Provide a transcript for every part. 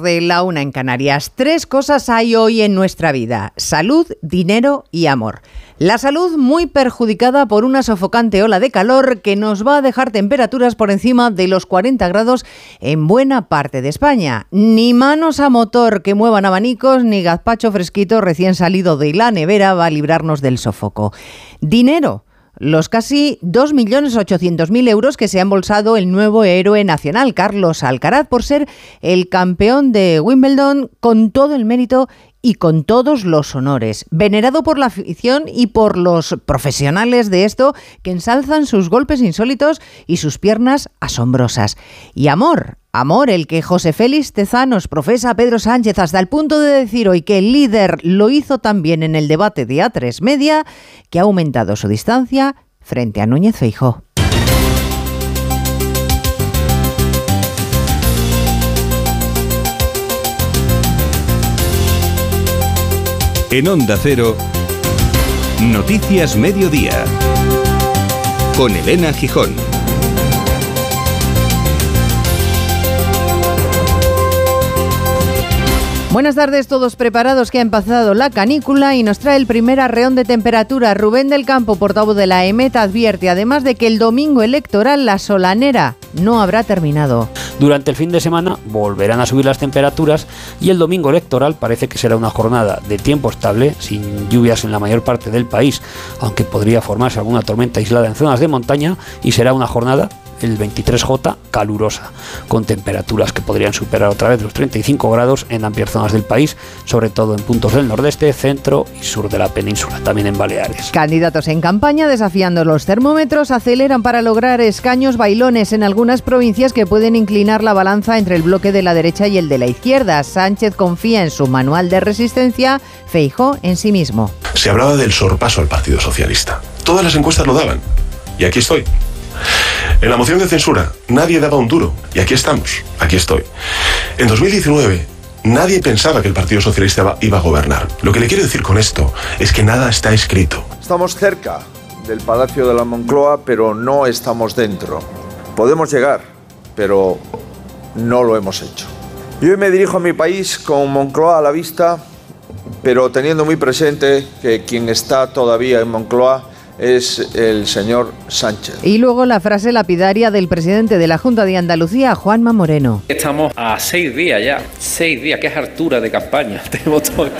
de la una en Canarias. Tres cosas hay hoy en nuestra vida: salud, dinero y amor. La salud muy perjudicada por una sofocante ola de calor que nos va a dejar temperaturas por encima de los 40 grados en buena parte de España. Ni manos a motor que muevan abanicos, ni gazpacho fresquito recién salido de la nevera va a librarnos del sofoco. Dinero los casi 2.800.000 euros que se ha embolsado el nuevo héroe nacional, Carlos Alcaraz, por ser el campeón de Wimbledon con todo el mérito y con todos los honores, venerado por la afición y por los profesionales de esto que ensalzan sus golpes insólitos y sus piernas asombrosas. Y amor, amor el que José Félix Tezanos profesa a Pedro Sánchez hasta el punto de decir hoy que el líder lo hizo también en el debate de A3 Media, que ha aumentado su distancia frente a Núñez Feijó. En Onda Cero, Noticias Mediodía, con Elena Gijón. Buenas tardes, todos preparados que ha empezado la canícula y nos trae el primer arreón de temperatura. Rubén del Campo, portavoz de la EMET, advierte además de que el domingo electoral la solanera no habrá terminado. Durante el fin de semana volverán a subir las temperaturas y el domingo electoral parece que será una jornada de tiempo estable, sin lluvias en la mayor parte del país, aunque podría formarse alguna tormenta aislada en zonas de montaña y será una jornada el 23J calurosa, con temperaturas que podrían superar otra vez los 35 grados en amplias zonas del país, sobre todo en puntos del nordeste, centro y sur de la península, también en Baleares. Candidatos en campaña desafiando los termómetros aceleran para lograr escaños bailones en algunas provincias que pueden inclinar la balanza entre el bloque de la derecha y el de la izquierda. Sánchez confía en su manual de resistencia, Feijó en sí mismo. Se hablaba del sorpaso al Partido Socialista. Todas las encuestas lo daban. Y aquí estoy. En la moción de censura nadie daba un duro y aquí estamos, aquí estoy. En 2019 nadie pensaba que el Partido Socialista iba a gobernar. Lo que le quiero decir con esto es que nada está escrito. Estamos cerca del Palacio de la Moncloa, pero no estamos dentro. Podemos llegar, pero no lo hemos hecho. Yo me dirijo a mi país con Moncloa a la vista, pero teniendo muy presente que quien está todavía en Moncloa es el señor Sánchez. Y luego la frase lapidaria del presidente de la Junta de Andalucía, Juanma Moreno. Estamos a seis días ya, seis días, qué es hartura de campaña. Tenemos todo,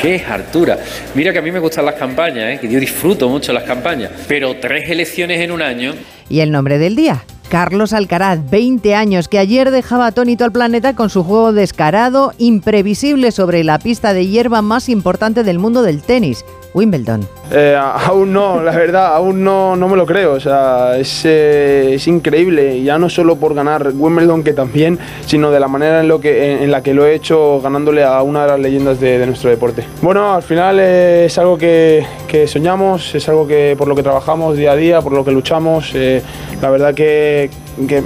qué es hartura. Mira que a mí me gustan las campañas, ¿eh? que yo disfruto mucho las campañas, pero tres elecciones en un año. ¿Y el nombre del día? Carlos Alcaraz, 20 años, que ayer dejaba atónito al planeta con su juego descarado, imprevisible sobre la pista de hierba más importante del mundo del tenis. Wimbledon. Eh, aún no, la verdad, aún no, no me lo creo. O sea, es, eh, es, increíble, ya no solo por ganar Wimbledon, que también, sino de la manera en, lo que, en, la que lo he hecho ganándole a una de las leyendas de, nuestro deporte. Bueno, al final eh, es algo que, que, soñamos, es algo que por lo que trabajamos día a día, por lo que luchamos. Eh, la verdad que, que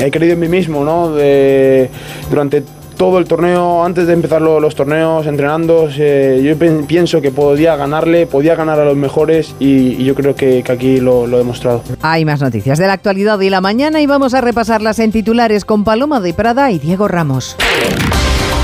he creído en mí mismo, ¿no? De, durante todo el torneo, antes de empezar los torneos, entrenando, eh, yo pienso que podía ganarle, podía ganar a los mejores y, yo creo que, aquí lo, lo, he demostrado. Hay más noticias de la actualidad y la mañana y vamos a repasarlas en titulares con Paloma de Prada y Diego Ramos.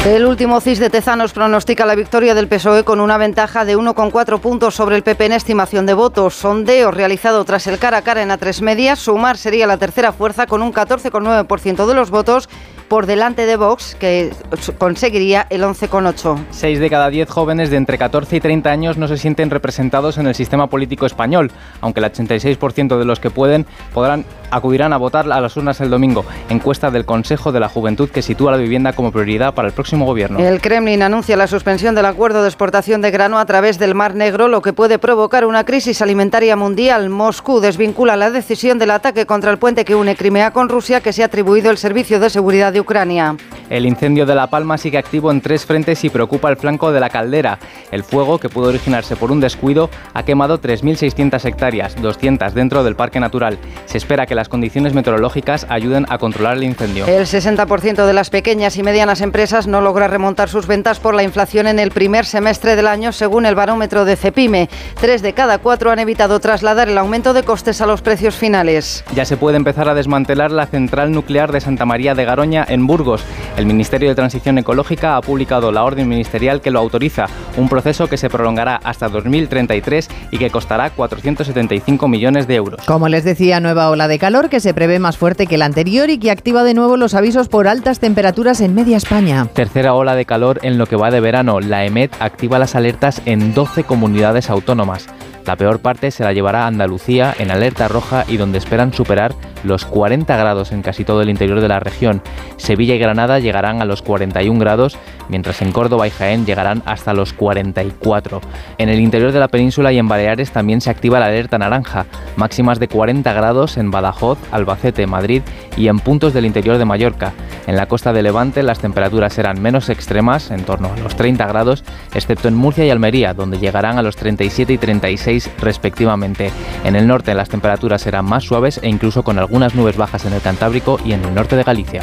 El último CIS de Tezanos pronostica la victoria del PSOE con una ventaja de 1,4 puntos sobre el PP en estimación de votos. Sondeo realizado tras el cara a cara en A3 Medias. Sumar sería la tercera fuerza con un 14,9% de los votos por delante de Vox, que conseguiría el 11,8. Seis de cada diez jóvenes de entre 14 y 30 años no se sienten representados en el sistema político español, aunque el 86% de los que pueden podrán acudirán a votar a las urnas el domingo. Encuesta del Consejo de la Juventud que sitúa la vivienda como prioridad para el próximo gobierno. El Kremlin anuncia la suspensión del acuerdo de exportación de grano a través del Mar Negro, lo que puede provocar una crisis alimentaria mundial. Moscú desvincula la decisión del ataque contra el puente que une Crimea con Rusia, que se ha atribuido el Servicio de Seguridad de Ucrania. El incendio de La Palma sigue activo en tres frentes y preocupa el flanco de la caldera. El fuego, que pudo originarse por un descuido, ha quemado 3.600 hectáreas, 200 dentro del parque natural. Se espera que las condiciones meteorológicas ayuden a controlar el incendio. El 60% de las pequeñas y medianas empresas no logra remontar sus ventas por la inflación en el primer semestre del año, según el barómetro de Cepime. Tres de cada cuatro han evitado trasladar el aumento de costes a los precios finales. Ya se puede empezar a desmantelar la central nuclear de Santa María de Garoña España en Burgos. El Ministerio de Transición Ecológica ha publicado la orden ministerial que lo autoriza, un proceso que se prolongará hasta 2033 y que costará 475 millones de euros. Como les decía, nueva ola de calor que se prevé más fuerte que la anterior y que activa de nuevo los avisos por altas temperaturas en media España. Tercera ola de calor en lo que va de verano. La EMET activa las alertas en 12 comunidades autónomas. La peor parte se la llevará Andalucía en alerta roja y donde esperan superar los 40 grados en casi todo el interior de la región. Sevilla y Granada llegarán a los 41 grados, mientras en Córdoba y Jaén llegarán hasta los 44. En el interior de la península y en Baleares también se activa la alerta naranja, máximas de 40 grados en Badajoz, Albacete, Madrid y en puntos del interior de Mallorca. En la costa de Levante las temperaturas serán menos extremas, en torno a los 30 grados, excepto en Murcia y Almería, donde llegarán a los 37 y 36 respectivamente. En el norte las temperaturas serán más suaves e incluso con algunas nubes bajas en el Cantábrico y en el norte de Galicia.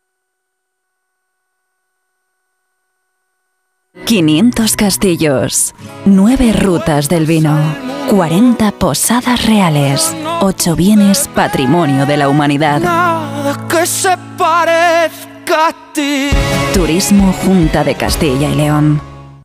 500 castillos, 9 rutas del vino, 40 posadas reales, 8 bienes patrimonio de la humanidad. que se parezca a ti. Turismo Junta de Castilla y León.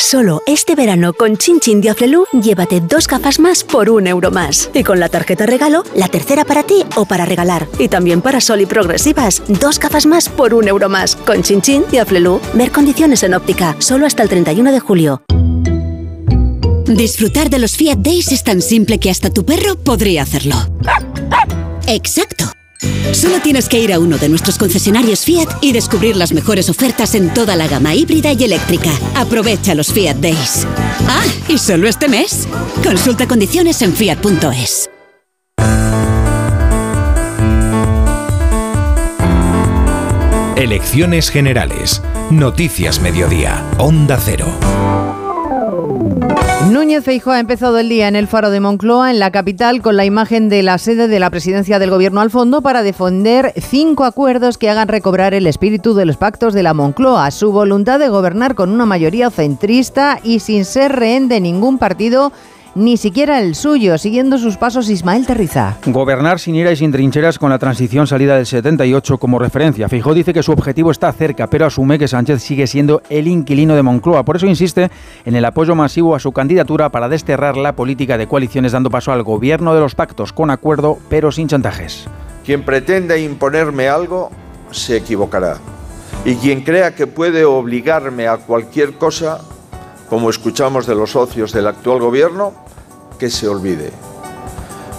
Solo este verano con Chin Chin Diaflelu llévate dos gafas más por un euro más. Y con la tarjeta regalo, la tercera para ti o para regalar. Y también para Sol y Progresivas, dos gafas más por un euro más. Con Chin Chin Diaflelu, ver condiciones en óptica, solo hasta el 31 de julio. Disfrutar de los Fiat Days es tan simple que hasta tu perro podría hacerlo. Exacto. Solo tienes que ir a uno de nuestros concesionarios Fiat y descubrir las mejores ofertas en toda la gama híbrida y eléctrica. Aprovecha los Fiat Days. Ah, y solo este mes. Consulta condiciones en fiat.es. Elecciones Generales. Noticias Mediodía. Onda Cero. Núñez Feijóo ha empezado el día en el Faro de Moncloa, en la capital, con la imagen de la sede de la presidencia del gobierno al fondo para defender cinco acuerdos que hagan recobrar el espíritu de los pactos de la Moncloa, su voluntad de gobernar con una mayoría centrista y sin ser rehén de ningún partido ni siquiera el suyo, siguiendo sus pasos Ismael Terriza. Gobernar sin ira y sin trincheras con la transición salida del 78 como referencia. Fijó dice que su objetivo está cerca, pero asume que Sánchez sigue siendo el inquilino de Moncloa. Por eso insiste en el apoyo masivo a su candidatura para desterrar la política de coaliciones, dando paso al gobierno de los pactos con acuerdo, pero sin chantajes. Quien pretenda imponerme algo se equivocará. Y quien crea que puede obligarme a cualquier cosa como escuchamos de los socios del actual gobierno, que se olvide.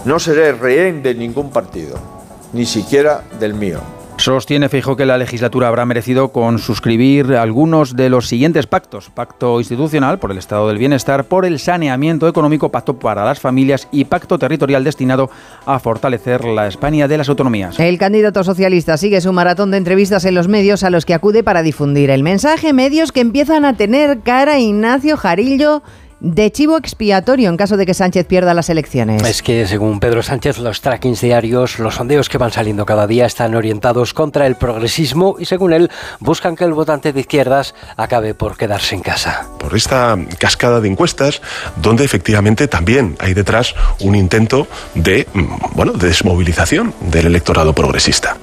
No seré rehén de ningún partido, ni siquiera del mío. Sostiene Feijóo que la legislatura habrá merecido con suscribir algunos de los siguientes pactos. Pacto institucional por el estado del bienestar, por el saneamiento económico, pacto para las familias y pacto territorial destinado a fortalecer la España de las autonomías. El candidato socialista sigue su maratón de entrevistas en los medios a los que acude para difundir el mensaje. Medios que empiezan a tener cara Ignacio Jarillo de chivo expiatorio en caso de que Sánchez pierda las elecciones. Es que según Pedro Sánchez, los trackings diarios, los sondeos que van saliendo cada día están orientados contra el progresismo y según él buscan que el votante de izquierdas acabe por quedarse en casa. Por esta cascada de encuestas donde efectivamente también hay detrás un intento de, mm, bueno, de desmovilización del electorado progresista.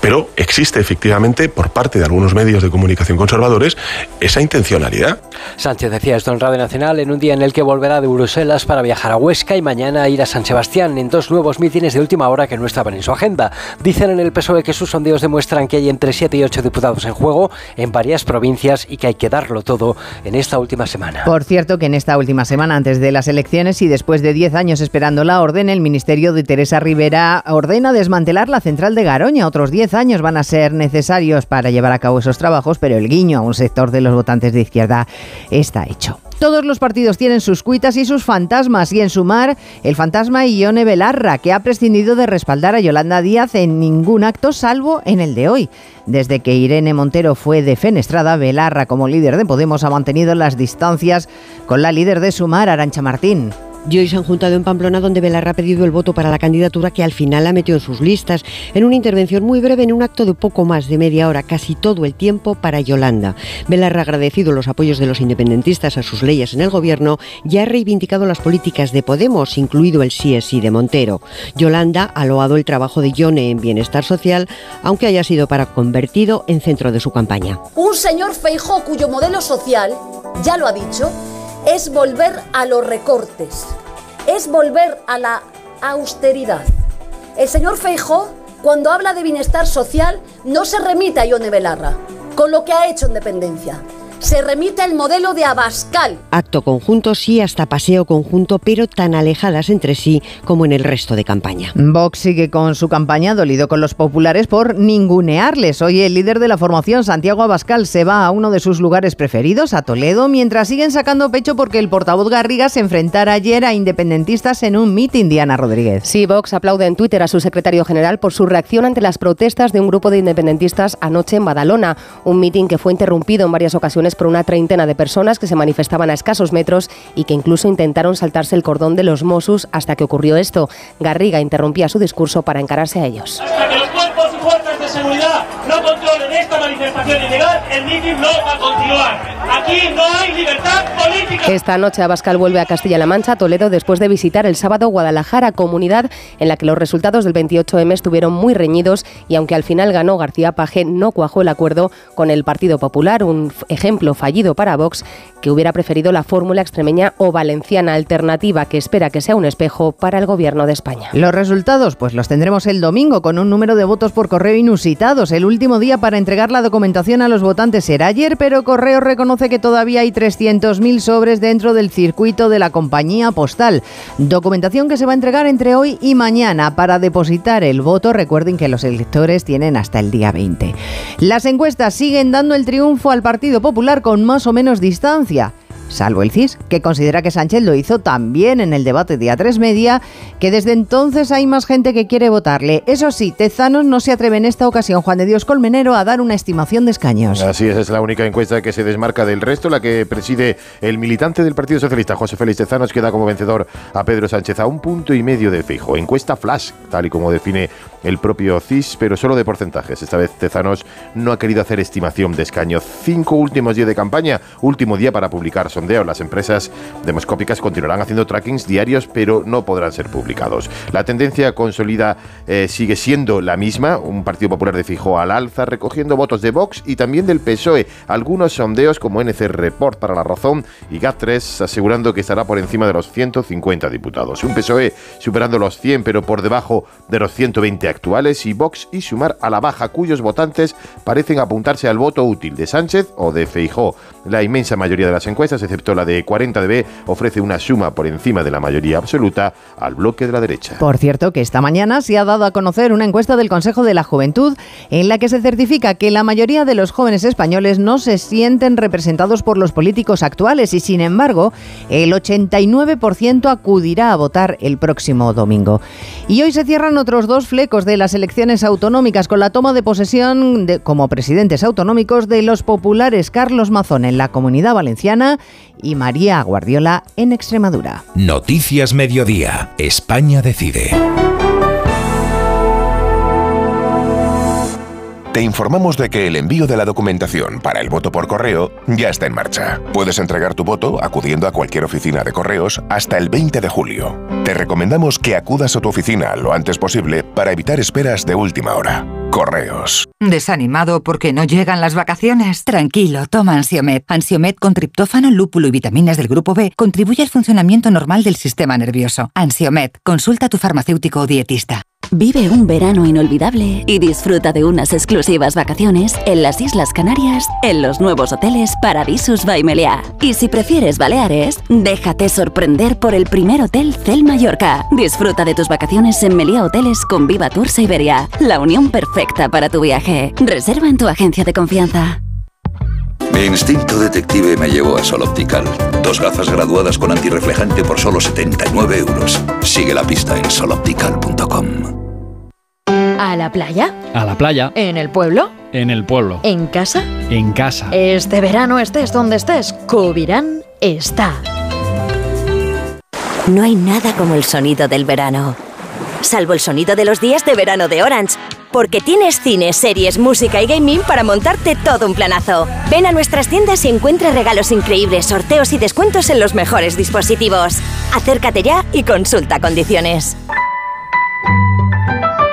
Pero existe efectivamente por parte de algunos medios de comunicación conservadores esa intencionalidad. Sánchez decía esto en Radio Nacional en un día en el que volverá de Bruselas para viajar a Huesca y mañana ir a San Sebastián en dos nuevos mítines de última hora que no estaban en su agenda. Dicen en el PSOE que sus sondeos demuestran que hay entre 7 y 8 diputados en juego en varias provincias y que hay que darlo todo en esta última semana. Por cierto que en esta última semana antes de las elecciones y después de 10 años esperando la orden, el Ministerio de Teresa Rivera ordena desmantelar la central de Garoña Otros 10 años van a ser necesarios para llevar a cabo esos trabajos, pero el guiño a un sector de los votantes de izquierda está hecho. Todos los partidos tienen sus cuitas y sus fantasmas, y en sumar, el fantasma Ione Belarra, que ha prescindido de respaldar a Yolanda Díaz en ningún acto salvo en el de hoy. Desde que Irene Montero fue defenestrada, Belarra, como líder de Podemos, ha mantenido las distancias con la líder de Sumar, Arancha Martín. Y se han juntado en Pamplona donde Belarra ha pedido el voto para la candidatura que al final la metió en sus listas, en una intervención muy breve en un acto de poco más de media hora, casi todo el tiempo para Yolanda. Belarra ha agradecido los apoyos de los independentistas a sus leyes en el gobierno y ha reivindicado las políticas de Podemos, incluido el sí es sí de Montero. Yolanda ha loado el trabajo de Yone en bienestar social, aunque haya sido para convertido en centro de su campaña. Un señor Feijó cuyo modelo social, ya lo ha dicho, es volver a los recortes, es volver a la austeridad. El señor Feijó, cuando habla de bienestar social, no se remite a Ione Belarra, con lo que ha hecho en dependencia. Se remite al modelo de Abascal. Acto conjunto, sí, hasta paseo conjunto, pero tan alejadas entre sí como en el resto de campaña. Vox sigue con su campaña dolido con los populares por ningunearles. Hoy el líder de la formación, Santiago Abascal, se va a uno de sus lugares preferidos, a Toledo, mientras siguen sacando pecho porque el portavoz Garriga se enfrentara ayer a independentistas en un mitin, Diana Rodríguez. Sí, Vox aplaude en Twitter a su secretario general por su reacción ante las protestas de un grupo de independentistas anoche en Badalona, un mitin que fue interrumpido en varias ocasiones por una treintena de personas que se manifestaban a escasos metros y que incluso intentaron saltarse el cordón de los Mossos hasta que ocurrió esto. Garriga interrumpía su discurso para encararse a ellos. Hasta que los cuerpos de seguridad no controlen esta manifestación ilegal, el mitin no va a continuar. Aquí no hay libertad política. Esta noche Abascal vuelve a Castilla-La Mancha, Toledo, después de visitar el sábado Guadalajara, comunidad en la que los resultados del 28M estuvieron muy reñidos y aunque al final ganó García Paje, no cuajó el acuerdo con el Partido Popular, un ejemplo fallido para Vox, que hubiera preferido la fórmula extremeña o valenciana alternativa que espera que sea un espejo para el gobierno de España. Los resultados, pues los tendremos el domingo con un número de votos por correo inusitados. El último día para entregar la documentación a los votantes será ayer, pero Correo reconoce que todavía hay 300.000 sobres dentro del circuito de la compañía postal. Documentación que se va a entregar entre hoy y mañana para depositar el voto. Recuerden que los electores tienen hasta el día 20. Las encuestas siguen dando el triunfo al Partido Popular con más o menos distancia salvo el CIS, que considera que Sánchez lo hizo también en el debate de A3 Media, que desde entonces hay más gente que quiere votarle. Eso sí, Tezanos no se atreve en esta ocasión, Juan de Dios Colmenero, a dar una estimación de escaños. Así es, es la única encuesta que se desmarca del resto, la que preside el militante del Partido Socialista, José Félix Tezanos, que da como vencedor a Pedro Sánchez a un punto y medio de fijo. Encuesta flash, tal y como define el propio CIS, pero solo de porcentajes. Esta vez Tezanos no ha querido hacer estimación de escaño. Cinco últimos días de campaña, último día para publicar sondeo. Las empresas demoscópicas continuarán haciendo trackings diarios, pero no podrán ser publicados. La tendencia consolida eh, sigue siendo la misma. Un Partido Popular de fijo al alza, recogiendo votos de Vox y también del PSOE. Algunos sondeos como NC Report para la razón y GAT3 asegurando que estará por encima de los 150 diputados. Un PSOE superando los 100, pero por debajo de los 120 actuales y Vox y Sumar a la baja, cuyos votantes parecen apuntarse al voto útil de Sánchez o de Feijó. La inmensa mayoría de las encuestas, excepto la de 40dB, ofrece una suma por encima de la mayoría absoluta al bloque de la derecha. Por cierto, que esta mañana se ha dado a conocer una encuesta del Consejo de la Juventud en la que se certifica que la mayoría de los jóvenes españoles no se sienten representados por los políticos actuales y, sin embargo, el 89% acudirá a votar el próximo domingo. Y hoy se cierran otros dos flecos de las elecciones autonómicas con la toma de posesión de, como presidentes autonómicos de los populares Carlos Mazón en la Comunidad Valenciana y María Guardiola en Extremadura. Noticias Mediodía. España decide. Te informamos de que el envío de la documentación para el voto por correo ya está en marcha. Puedes entregar tu voto acudiendo a cualquier oficina de correos hasta el 20 de julio. Te recomendamos que acudas a tu oficina lo antes posible para evitar esperas de última hora. Correos. ¿Desanimado porque no llegan las vacaciones? Tranquilo, toma Ansiomet. Ansiomet con triptófano, lúpulo y vitaminas del grupo B contribuye al funcionamiento normal del sistema nervioso. Ansiomet, consulta a tu farmacéutico o dietista. Vive un verano inolvidable y disfruta de unas exclusivas vacaciones en las Islas Canarias en los nuevos hoteles Paradisus by Meliá. Y si prefieres Baleares, déjate sorprender por el primer hotel Cel Mallorca. Disfruta de tus vacaciones en Meliá Hoteles con Viva Tour Iberia, la unión perfecta para tu viaje. Reserva en tu agencia de confianza. Mi instinto detective me llevó a Sol Optical. Dos gafas graduadas con antirreflejante por solo 79 euros. Sigue la pista en soloptical.com. ¿A la playa? A la playa. ¿En el pueblo? En el pueblo. ¿En casa? En casa. Este verano estés donde estés, Cubirán está. No hay nada como el sonido del verano. Salvo el sonido de los días de verano de Orange. Porque tienes cine, series, música y gaming para montarte todo un planazo. Ven a nuestras tiendas y encuentra regalos increíbles, sorteos y descuentos en los mejores dispositivos. Acércate ya y consulta condiciones.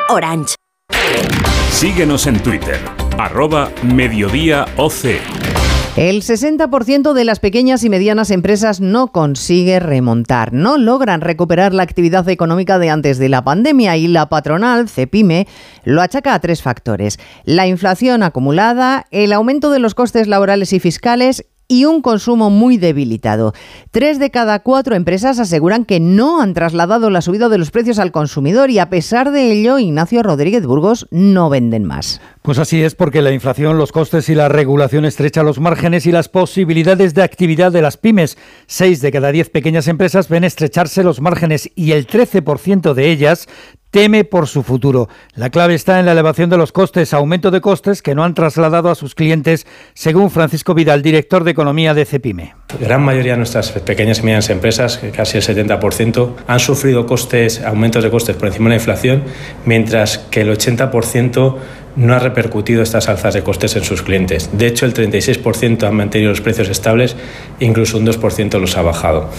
Orange. Síguenos en Twitter, arroba mediodíaoc. El 60% de las pequeñas y medianas empresas no consigue remontar, no logran recuperar la actividad económica de antes de la pandemia y la patronal, CEPIME, lo achaca a tres factores. La inflación acumulada, el aumento de los costes laborales y fiscales y un consumo muy debilitado. Tres de cada cuatro empresas aseguran que no han trasladado la subida de los precios al consumidor y a pesar de ello, Ignacio Rodríguez Burgos no venden más. Pues así es porque la inflación, los costes y la regulación estrecha los márgenes y las posibilidades de actividad de las pymes. Seis de cada diez pequeñas empresas ven estrecharse los márgenes y el 13% de ellas teme por su futuro. La clave está en la elevación de los costes, aumento de costes que no han trasladado a sus clientes, según Francisco Vidal, director de Economía de Cepime. Gran mayoría de nuestras pequeñas y medianas empresas, casi el 70%, han sufrido costes, aumentos de costes por encima de la inflación, mientras que el 80% no ha repercutido estas alzas de costes en sus clientes. De hecho, el 36% han mantenido los precios estables, incluso un 2% los ha bajado.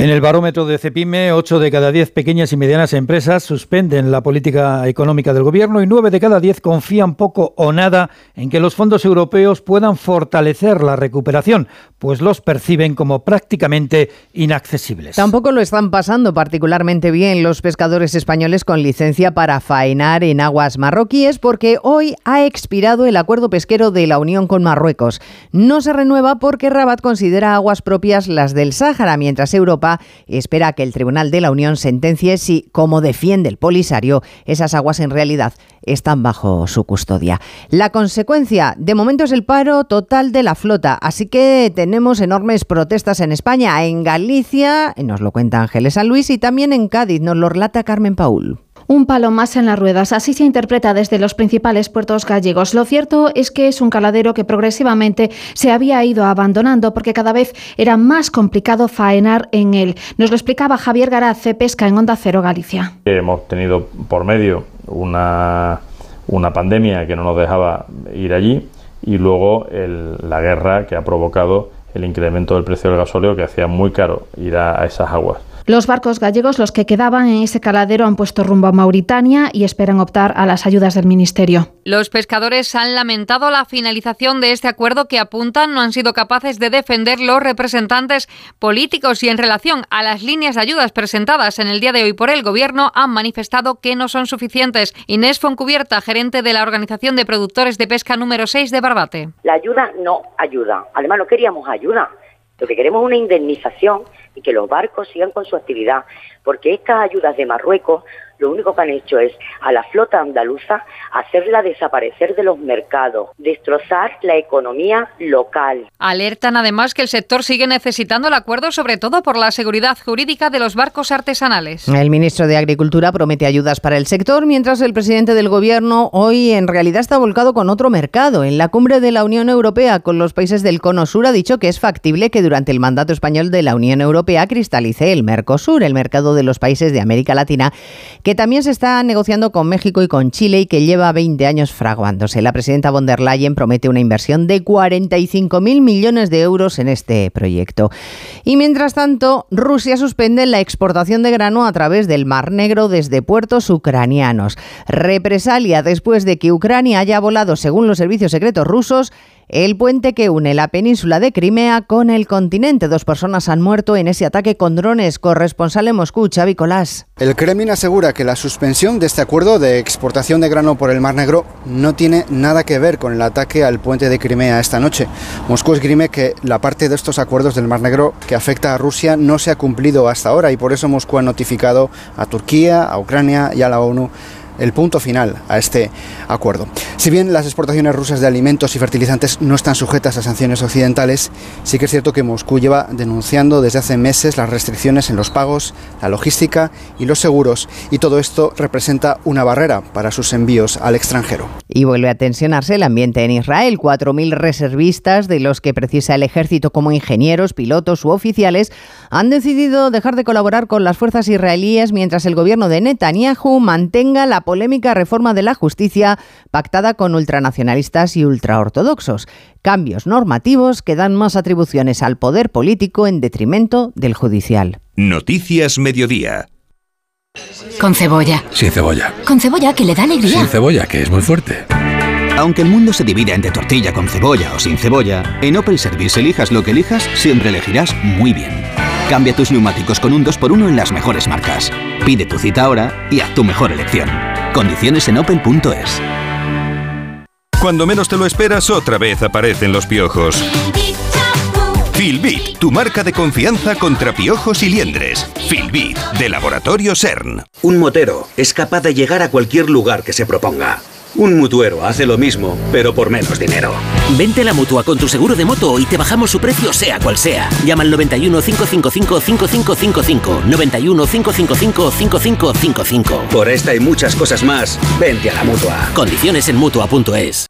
En el barómetro de Cepime, 8 de cada 10 pequeñas y medianas empresas suspenden la política económica del gobierno y 9 de cada 10 confían poco o nada en que los fondos europeos puedan fortalecer la recuperación, pues los perciben como prácticamente inaccesibles. Tampoco lo están pasando particularmente bien los pescadores españoles con licencia para faenar en aguas marroquíes porque hoy ha expirado el acuerdo pesquero de la Unión con Marruecos. No se renueva porque Rabat considera aguas propias las del Sáhara, mientras Europa espera que el Tribunal de la Unión sentencie si, como defiende el Polisario, esas aguas en realidad están bajo su custodia. La consecuencia, de momento, es el paro total de la flota, así que tenemos enormes protestas en España, en Galicia, nos lo cuenta Ángeles San Luis, y también en Cádiz, nos lo relata Carmen Paul. Un palo más en las ruedas, así se interpreta desde los principales puertos gallegos. Lo cierto es que es un caladero que progresivamente se había ido abandonando porque cada vez era más complicado faenar en él. Nos lo explicaba Javier Garaz Pesca en Onda Cero Galicia. Hemos tenido por medio una, una pandemia que no nos dejaba ir allí y luego el, la guerra que ha provocado el incremento del precio del gasóleo que hacía muy caro ir a esas aguas. Los barcos gallegos, los que quedaban en ese caladero, han puesto rumbo a Mauritania y esperan optar a las ayudas del Ministerio. Los pescadores han lamentado la finalización de este acuerdo que apuntan no han sido capaces de defender los representantes políticos y en relación a las líneas de ayudas presentadas en el día de hoy por el Gobierno han manifestado que no son suficientes. Inés Foncubierta, gerente de la Organización de Productores de Pesca número 6 de Barbate. La ayuda no ayuda. Además, no queríamos ayuda. Lo que queremos es una indemnización y que los barcos sigan con su actividad, porque estas ayudas de Marruecos lo único que han hecho es a la flota andaluza hacerla desaparecer de los mercados, destrozar la economía local. Alertan además que el sector sigue necesitando el acuerdo, sobre todo por la seguridad jurídica de los barcos artesanales. El ministro de Agricultura promete ayudas para el sector, mientras el presidente del gobierno hoy en realidad está volcado con otro mercado. En la cumbre de la Unión Europea con los países del Cono Sur ha dicho que es factible que durante el mandato español de la Unión Europea cristalice el Mercosur, el mercado de los países de América Latina, que también se está negociando con México y con Chile y que lleva 20 años fraguándose. La presidenta von der Leyen promete una inversión de 45.000 millones de euros en este proyecto. Y mientras tanto, Rusia suspende la exportación de grano a través del Mar Negro desde puertos ucranianos. Represalia después de que Ucrania haya volado, según los servicios secretos rusos, el puente que une la península de Crimea con el continente. Dos personas han muerto en ese ataque con drones. Corresponsal en Moscú, Xavi Colás. El Kremlin asegura que la suspensión de este acuerdo de exportación de grano por el Mar Negro no tiene nada que ver con el ataque al puente de Crimea esta noche. Moscú esgrime que la parte de estos acuerdos del Mar Negro que afecta a Rusia no se ha cumplido hasta ahora y por eso Moscú ha notificado a Turquía, a Ucrania y a la ONU el punto final a este acuerdo. Si bien las exportaciones rusas de alimentos y fertilizantes no están sujetas a sanciones occidentales, sí que es cierto que Moscú lleva denunciando desde hace meses las restricciones en los pagos, la logística y los seguros, y todo esto representa una barrera para sus envíos al extranjero. Y vuelve a tensionarse el ambiente en Israel. 4.000 reservistas, de los que precisa el ejército como ingenieros, pilotos u oficiales, han decidido dejar de colaborar con las fuerzas israelíes mientras el gobierno de Netanyahu mantenga la polémica reforma de la justicia pactada con ultranacionalistas y ultraortodoxos. Cambios normativos que dan más atribuciones al poder político en detrimento del judicial. Noticias Mediodía. Con cebolla. Sin cebolla. Con cebolla que le da alegría. Sin cebolla, que es muy fuerte. Aunque el mundo se divida entre tortilla con cebolla o sin cebolla, en Opel Service elijas lo que elijas, siempre elegirás muy bien. Cambia tus neumáticos con un 2x1 en las mejores marcas. Pide tu cita ahora y haz tu mejor elección. Condiciones en opel.es. Cuando menos te lo esperas, otra vez aparecen los piojos. Filbit, tu marca de confianza contra piojos y liendres. Filbit, de Laboratorio CERN. Un motero es capaz de llegar a cualquier lugar que se proponga. Un mutuero hace lo mismo, pero por menos dinero. Vente a la mutua con tu seguro de moto y te bajamos su precio, sea cual sea. Llama al 91 555 5555. 91 555 5555. Por esta y muchas cosas más, vente a la mutua. Condiciones en mutua.es.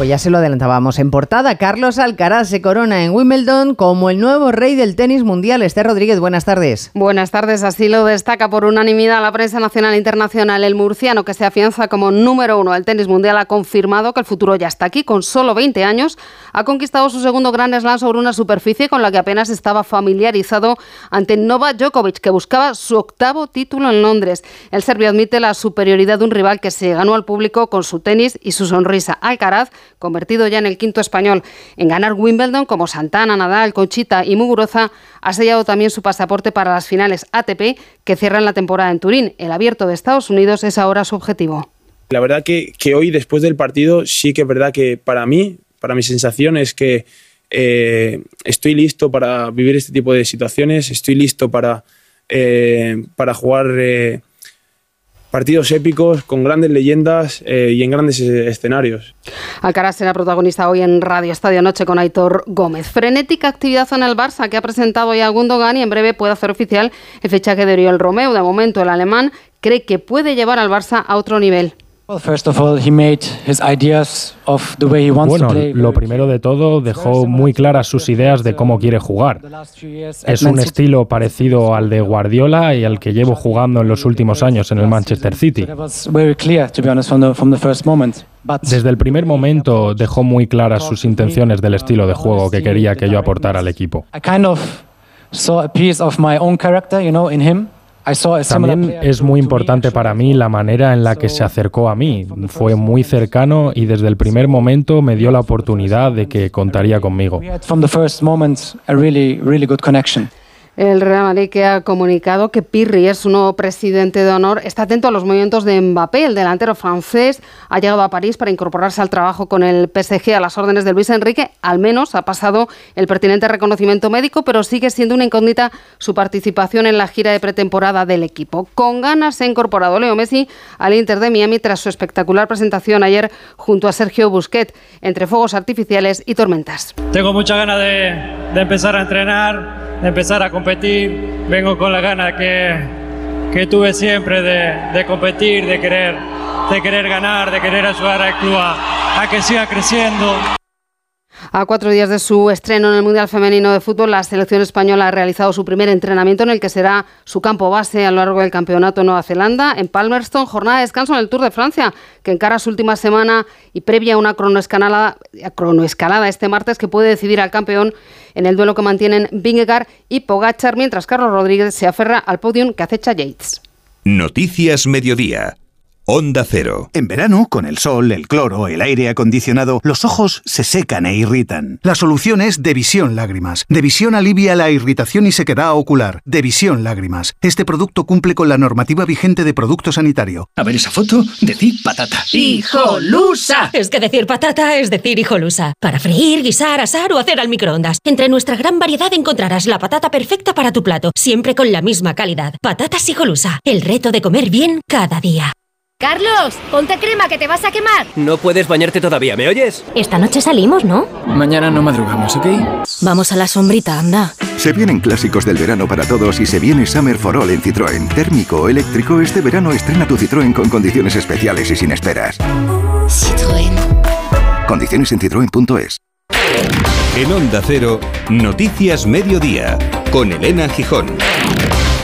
Pues ya se lo adelantábamos en portada. Carlos Alcaraz se corona en Wimbledon como el nuevo rey del tenis mundial. Esther Rodríguez, buenas tardes. Buenas tardes. Así lo destaca por unanimidad la prensa nacional e internacional. El murciano, que se afianza como número uno del tenis mundial, ha confirmado que el futuro ya está aquí. Con solo 20 años, ha conquistado su segundo Grand Slam sobre una superficie con la que apenas estaba familiarizado ante Novak Djokovic, que buscaba su octavo título en Londres. El serbio admite la superioridad de un rival que se ganó al público con su tenis y su sonrisa. Alcaraz convertido ya en el quinto español en ganar Wimbledon, como Santana, Nadal, Conchita y Muguruza, ha sellado también su pasaporte para las finales ATP que cierran la temporada en Turín. El abierto de Estados Unidos es ahora su objetivo. La verdad que hoy, después del partido, sí que es verdad que para mí, para mi sensación es que eh, estoy listo para vivir este tipo de situaciones, estoy listo para, eh, para jugar eh, partidos épicos con grandes leyendas y en grandes escenarios. Alcaraz será protagonista hoy en Radio Estadio Noche con Aitor Gómez. Frenética actividad en el Barça que ha presentado ya Gundogan y en breve puede hacer oficial el fichaje de Oriol Romeo. De momento el alemán cree que puede llevar al Barça a otro nivel. Bueno, lo primero de todo, dejó muy claras sus ideas de cómo quiere jugar. Es un estilo parecido al de Guardiola y al que llevo jugando en los últimos años en el Manchester City. Desde el primer momento dejó muy claras sus intenciones del estilo de juego que quería que yo aportara al equipo. También es muy importante para mí la manera en la que se acercó a mí. Fue muy cercano y desde el primer momento me dio la oportunidad de que contaría conmigo. El Real Madrid que ha comunicado que Pirri es su nuevo presidente de honor. Está atento a los movimientos de Mbappé, el delantero francés. Ha llegado a París para incorporarse al trabajo con el PSG a las órdenes de Luis Enrique. Al menos ha pasado el pertinente reconocimiento médico, pero sigue siendo una incógnita su participación en la gira de pretemporada del equipo. Con ganas se ha incorporado Leo Messi al Inter de Miami tras su espectacular presentación ayer junto a Sergio Busquets entre fuegos artificiales y tormentas. Tengo mucha ganas de, de empezar a entrenar empezar a competir. Vengo con la gana que, que tuve siempre de, de, competir, de querer, de querer ganar, de querer ayudar al club a que siga creciendo. A cuatro días de su estreno en el Mundial Femenino de Fútbol, la selección española ha realizado su primer entrenamiento en el que será su campo base a lo largo del campeonato Nueva Zelanda, en Palmerston, jornada de descanso en el Tour de Francia, que encara su última semana y previa a una cronoescalada, cronoescalada este martes que puede decidir al campeón en el duelo que mantienen Vingegaard y Pogachar, mientras Carlos Rodríguez se aferra al podium que acecha Yates. Noticias Mediodía. Onda Cero. En verano, con el sol, el cloro, el aire acondicionado, los ojos se secan e irritan. La solución es Devisión Lágrimas. Devisión alivia la irritación y sequedad ocular. Devisión Lágrimas. Este producto cumple con la normativa vigente de producto sanitario. A ver esa foto, decir patata. ¡Hijolusa! Es que decir patata es decir hijolusa. Para freír, guisar, asar o hacer al microondas. Entre nuestra gran variedad encontrarás la patata perfecta para tu plato, siempre con la misma calidad. Patatas hijolusa. El reto de comer bien cada día. Carlos, ponte crema que te vas a quemar. No puedes bañarte todavía, ¿me oyes? Esta noche salimos, ¿no? Mañana no madrugamos, ¿ok? Vamos a la sombrita, anda. Se vienen clásicos del verano para todos y se viene Summer for All en Citroën. Térmico o eléctrico, este verano estrena tu Citroën con condiciones especiales y sin esperas. Citroën. Condiciones en citroen.es. En Onda Cero, Noticias Mediodía, con Elena Gijón.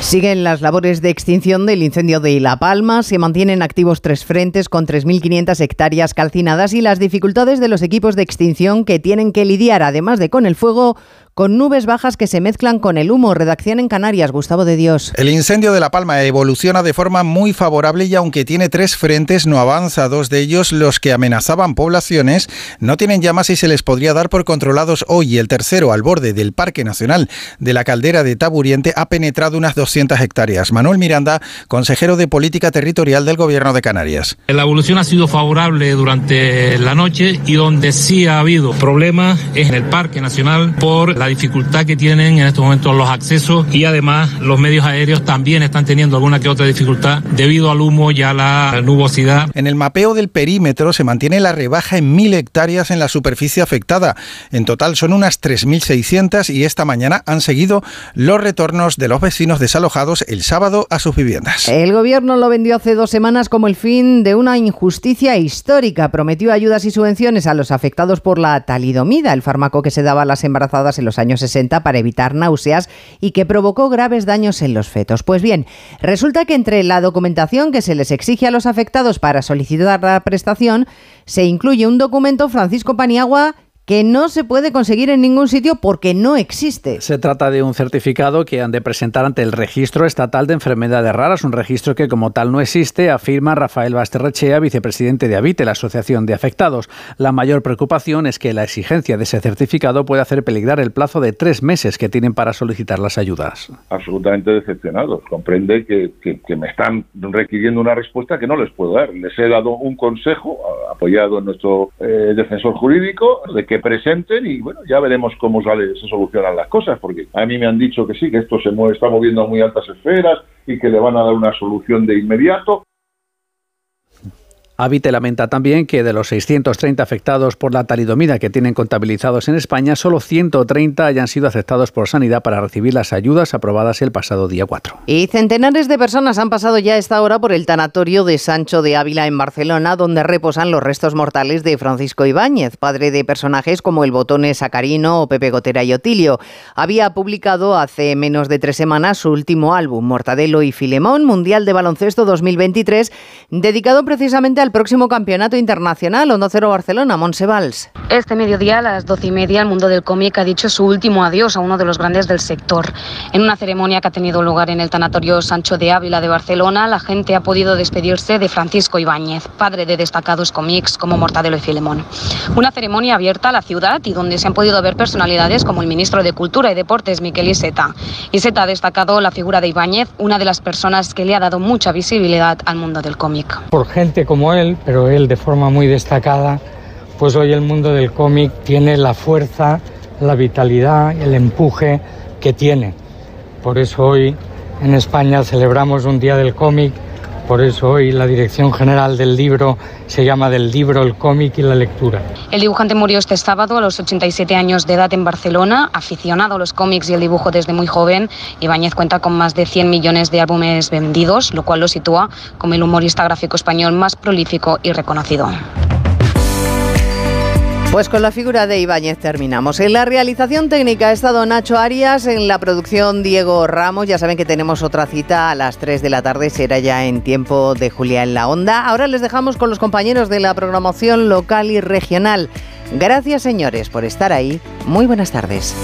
Siguen las labores de extinción del incendio de La Palma, se mantienen activos tres frentes con 3.500 hectáreas calcinadas y las dificultades de los equipos de extinción que tienen que lidiar, además de con el fuego, con nubes bajas que se mezclan con el humo. Redacción en Canarias, Gustavo de Dios. El incendio de La Palma evoluciona de forma muy favorable y aunque tiene tres frentes, no avanza. Dos de ellos, los que amenazaban poblaciones, no tienen llamas y se les podría dar por controlados hoy. El tercero, al borde del Parque Nacional de la Caldera de Taburiente, ha penetrado unas 200 hectáreas. Manuel Miranda, consejero de Política Territorial del Gobierno de Canarias. La evolución ha sido favorable durante la noche y donde sí ha habido problemas es en el Parque Nacional por la dificultad que tienen en estos momentos los accesos y además los medios aéreos también están teniendo alguna que otra dificultad debido al humo y a la nubosidad. En el mapeo del perímetro se mantiene la rebaja en mil hectáreas en la superficie afectada. En total son unas 3.600 y esta mañana han seguido los retornos de los vecinos desalojados el sábado a sus viviendas. El gobierno lo vendió hace dos semanas como el fin de una injusticia histórica. Prometió ayudas y subvenciones a los afectados por la talidomida, el fármaco que se daba a las embarazadas en los años 60 para evitar náuseas y que provocó graves daños en los fetos. Pues bien, resulta que entre la documentación que se les exige a los afectados para solicitar la prestación se incluye un documento Francisco Paniagua que no se puede conseguir en ningún sitio porque no existe. Se trata de un certificado que han de presentar ante el Registro Estatal de Enfermedades Raras, un registro que como tal no existe, afirma Rafael Basterrechea, vicepresidente de Avite, la Asociación de Afectados. La mayor preocupación es que la exigencia de ese certificado puede hacer peligrar el plazo de tres meses que tienen para solicitar las ayudas. Absolutamente decepcionados. Comprende que, que me están requiriendo una respuesta que no les puedo dar. Les he dado un consejo apoyado en nuestro eh, defensor jurídico de que presenten y bueno, ya veremos cómo sale, se solucionan las cosas, porque a mí me han dicho que sí, que esto se mueve, está moviendo a muy altas esferas y que le van a dar una solución de inmediato. Avite lamenta también que de los 630 afectados por la talidomida que tienen contabilizados en España, solo 130 hayan sido aceptados por Sanidad para recibir las ayudas aprobadas el pasado día 4. Y centenares de personas han pasado ya esta hora por el tanatorio de Sancho de Ávila en Barcelona, donde reposan los restos mortales de Francisco Ibáñez, padre de personajes como el Botone Sacarino o Pepe Gotera y Otilio. Había publicado hace menos de tres semanas su último álbum, Mortadelo y Filemón, Mundial de Baloncesto 2023, dedicado precisamente a el próximo campeonato internacional, Onda Cero Barcelona, Monsevals. Este mediodía a las doce y media el mundo del cómic ha dicho su último adiós a uno de los grandes del sector. En una ceremonia que ha tenido lugar en el Tanatorio Sancho de Ávila de Barcelona, la gente ha podido despedirse de Francisco Ibáñez, padre de destacados cómics como Mortadelo y Filemón. Una ceremonia abierta a la ciudad y donde se han podido ver personalidades como el ministro de Cultura y Deportes, Miquel Iseta. Iseta ha destacado la figura de Ibáñez, una de las personas que le ha dado mucha visibilidad al mundo del cómic. Por gente como pero él de forma muy destacada, pues hoy el mundo del cómic tiene la fuerza, la vitalidad, el empuje que tiene. Por eso hoy en España celebramos un día del cómic, por eso hoy la Dirección General del Libro se llama del libro, el cómic y la lectura. El dibujante murió este sábado a los 87 años de edad en Barcelona, aficionado a los cómics y el dibujo desde muy joven. Ibáñez cuenta con más de 100 millones de álbumes vendidos, lo cual lo sitúa como el humorista gráfico español más prolífico y reconocido. Pues con la figura de Ibáñez terminamos. En la realización técnica ha estado Nacho Arias, en la producción Diego Ramos. Ya saben que tenemos otra cita a las 3 de la tarde, será ya en tiempo de Julia en la Onda. Ahora les dejamos con los compañeros de la programación local y regional. Gracias señores por estar ahí. Muy buenas tardes.